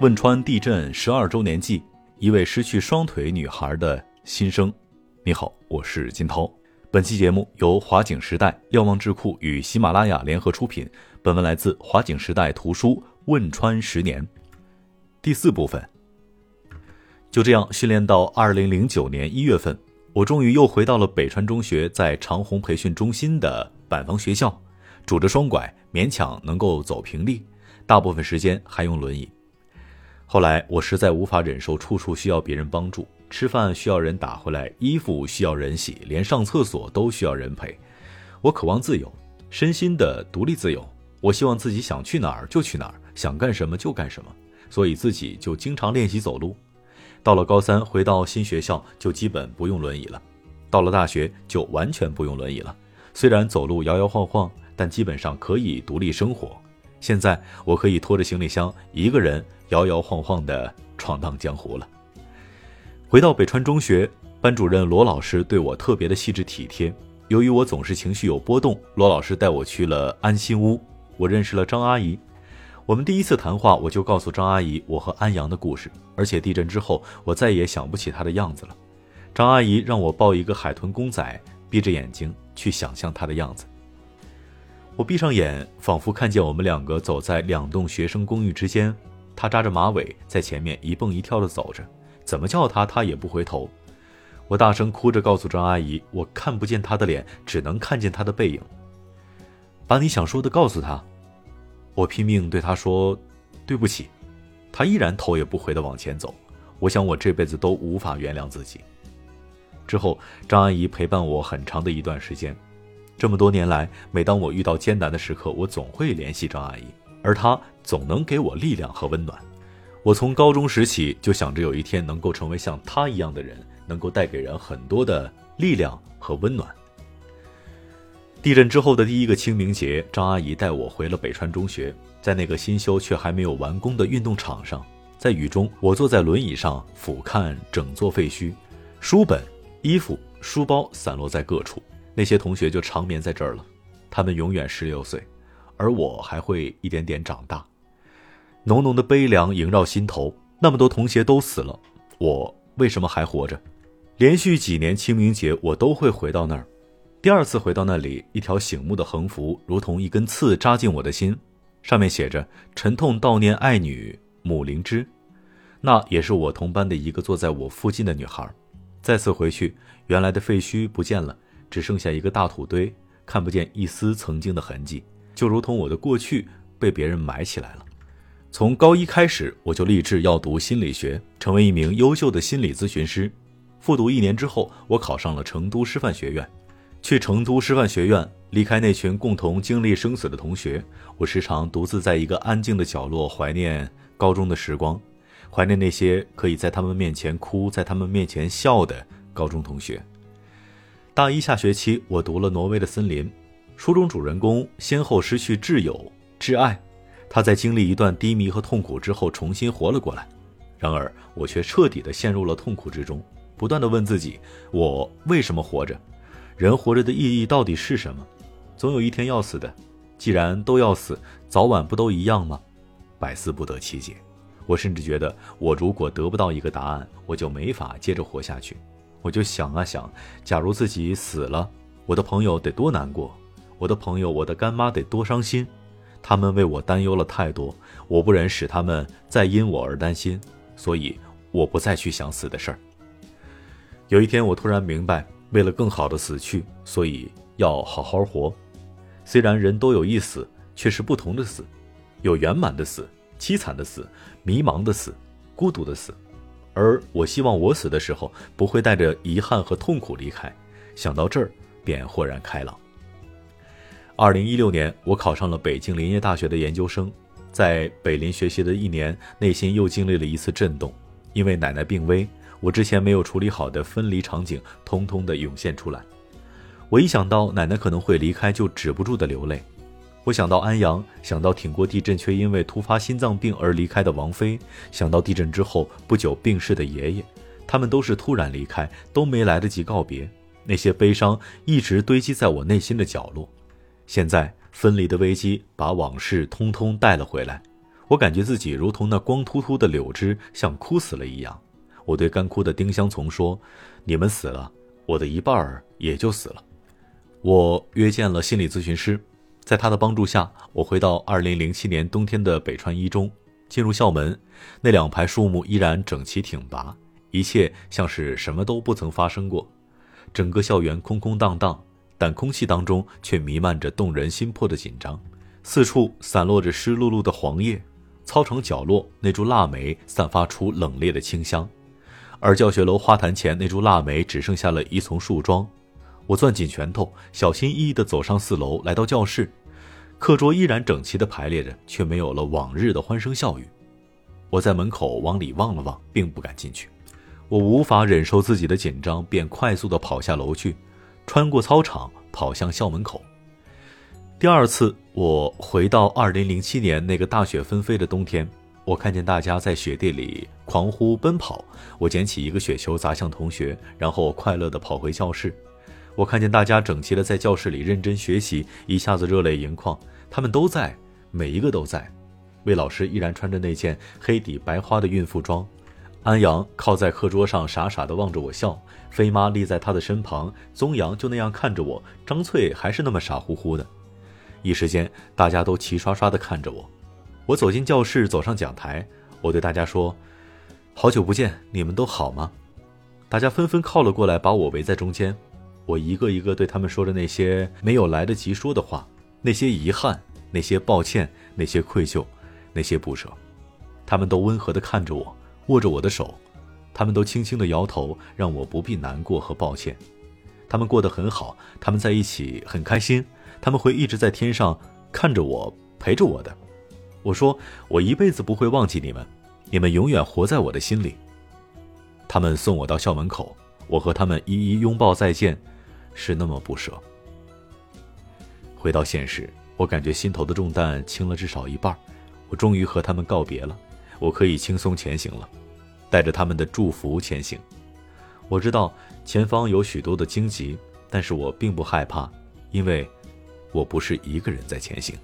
汶川地震十二周年祭，一位失去双腿女孩的心声。你好，我是金涛。本期节目由华景时代瞭望智库与喜马拉雅联合出品。本文来自华景时代图书《汶川十年》第四部分。就这样训练到二零零九年一月份，我终于又回到了北川中学在长虹培训中心的板房学校，拄着双拐，勉强能够走平地，大部分时间还用轮椅。后来我实在无法忍受处处需要别人帮助，吃饭需要人打回来，衣服需要人洗，连上厕所都需要人陪。我渴望自由，身心的独立自由。我希望自己想去哪儿就去哪儿，想干什么就干什么。所以自己就经常练习走路。到了高三，回到新学校就基本不用轮椅了。到了大学就完全不用轮椅了。虽然走路摇摇晃晃，但基本上可以独立生活。现在我可以拖着行李箱一个人。摇摇晃晃地闯荡江湖了。回到北川中学，班主任罗老师对我特别的细致体贴。由于我总是情绪有波动，罗老师带我去了安心屋，我认识了张阿姨。我们第一次谈话，我就告诉张阿姨我和安阳的故事，而且地震之后，我再也想不起她的样子了。张阿姨让我抱一个海豚公仔，闭着眼睛去想象她的样子。我闭上眼，仿佛看见我们两个走在两栋学生公寓之间。他扎着马尾，在前面一蹦一跳地走着，怎么叫他，他也不回头。我大声哭着告诉张阿姨，我看不见他的脸，只能看见他的背影。把你想说的告诉他。我拼命对他说：“对不起。”他依然头也不回地往前走。我想我这辈子都无法原谅自己。之后，张阿姨陪伴我很长的一段时间。这么多年来，每当我遇到艰难的时刻，我总会联系张阿姨。而他总能给我力量和温暖。我从高中时起就想着有一天能够成为像他一样的人，能够带给人很多的力量和温暖。地震之后的第一个清明节，张阿姨带我回了北川中学，在那个新修却还没有完工的运动场上，在雨中，我坐在轮椅上俯瞰整座废墟，书本、衣服、书包散落在各处。那些同学就长眠在这儿了，他们永远十六岁。而我还会一点点长大，浓浓的悲凉萦绕心头。那么多同学都死了，我为什么还活着？连续几年清明节，我都会回到那儿。第二次回到那里，一条醒目的横幅如同一根刺扎进我的心，上面写着“沉痛悼念爱女母灵芝”。那也是我同班的一个坐在我附近的女孩。再次回去，原来的废墟不见了，只剩下一个大土堆，看不见一丝曾经的痕迹。就如同我的过去被别人埋起来了。从高一开始，我就立志要读心理学，成为一名优秀的心理咨询师。复读一年之后，我考上了成都师范学院。去成都师范学院，离开那群共同经历生死的同学，我时常独自在一个安静的角落怀念高中的时光，怀念那些可以在他们面前哭，在他们面前笑的高中同学。大一下学期，我读了《挪威的森林》。书中主人公先后失去挚友、挚爱，他在经历一段低迷和痛苦之后重新活了过来。然而，我却彻底的陷入了痛苦之中，不断的问自己：我为什么活着？人活着的意义到底是什么？总有一天要死的，既然都要死，早晚不都一样吗？百思不得其解。我甚至觉得，我如果得不到一个答案，我就没法接着活下去。我就想啊想，假如自己死了，我的朋友得多难过。我的朋友，我的干妈得多伤心，他们为我担忧了太多，我不忍使他们再因我而担心，所以我不再去想死的事儿。有一天，我突然明白，为了更好的死去，所以要好好活。虽然人都有一死，却是不同的死，有圆满的死、凄惨的死、迷茫的死、孤独的死，而我希望我死的时候不会带着遗憾和痛苦离开。想到这儿，便豁然开朗。二零一六年，我考上了北京林业大学的研究生，在北林学习的一年，内心又经历了一次震动，因为奶奶病危，我之前没有处理好的分离场景，通通的涌现出来。我一想到奶奶可能会离开，就止不住的流泪。我想到安阳，想到挺过地震却因为突发心脏病而离开的王菲，想到地震之后不久病逝的爷爷，他们都是突然离开，都没来得及告别，那些悲伤一直堆积在我内心的角落。现在分离的危机把往事通通带了回来，我感觉自己如同那光秃秃的柳枝，像枯死了一样。我对干枯的丁香丛说：“你们死了，我的一半儿也就死了。”我约见了心理咨询师，在他的帮助下，我回到2007年冬天的北川一中，进入校门，那两排树木依然整齐挺拔，一切像是什么都不曾发生过。整个校园空空荡荡，但空气当中却弥漫着动人心魄的紧张，四处散落着湿漉漉的黄叶，操场角落那株腊梅散发出冷冽的清香，而教学楼花坛前那株腊梅只剩下了一丛树桩。我攥紧拳头，小心翼翼地走上四楼，来到教室，课桌依然整齐地排列着，却没有了往日的欢声笑语。我在门口往里望了望，并不敢进去。我无法忍受自己的紧张，便快速地跑下楼去，穿过操场，跑向校门口。第二次，我回到2007年那个大雪纷飞的冬天，我看见大家在雪地里狂呼奔跑。我捡起一个雪球砸向同学，然后快乐地跑回教室。我看见大家整齐地在教室里认真学习，一下子热泪盈眶。他们都在，每一个都在。魏老师依然穿着那件黑底白花的孕妇装。安阳靠在课桌上，傻傻地望着我笑。飞妈立在他的身旁，宗阳就那样看着我。张翠还是那么傻乎乎的。一时间，大家都齐刷刷地看着我。我走进教室，走上讲台，我对大家说：“好久不见，你们都好吗？”大家纷纷靠了过来，把我围在中间。我一个一个对他们说着那些没有来得及说的话，那些遗憾，那些抱歉，那些愧疚，那些不舍。他们都温和地看着我。握着我的手，他们都轻轻地摇头，让我不必难过和抱歉。他们过得很好，他们在一起很开心，他们会一直在天上看着我，陪着我的。我说，我一辈子不会忘记你们，你们永远活在我的心里。他们送我到校门口，我和他们一一拥抱再见，是那么不舍。回到现实，我感觉心头的重担轻了至少一半，我终于和他们告别了，我可以轻松前行了。带着他们的祝福前行，我知道前方有许多的荆棘，但是我并不害怕，因为我不是一个人在前行。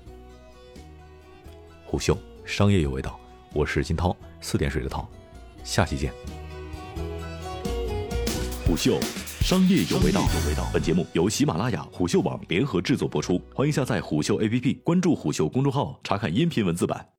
虎嗅商业有味道，我是金涛，四点水的涛，下期见。虎嗅商业有味道，有味道本节目由喜马拉雅、虎嗅网联合制作播出，欢迎下载虎嗅 APP，关注虎嗅公众号，查看音频文字版。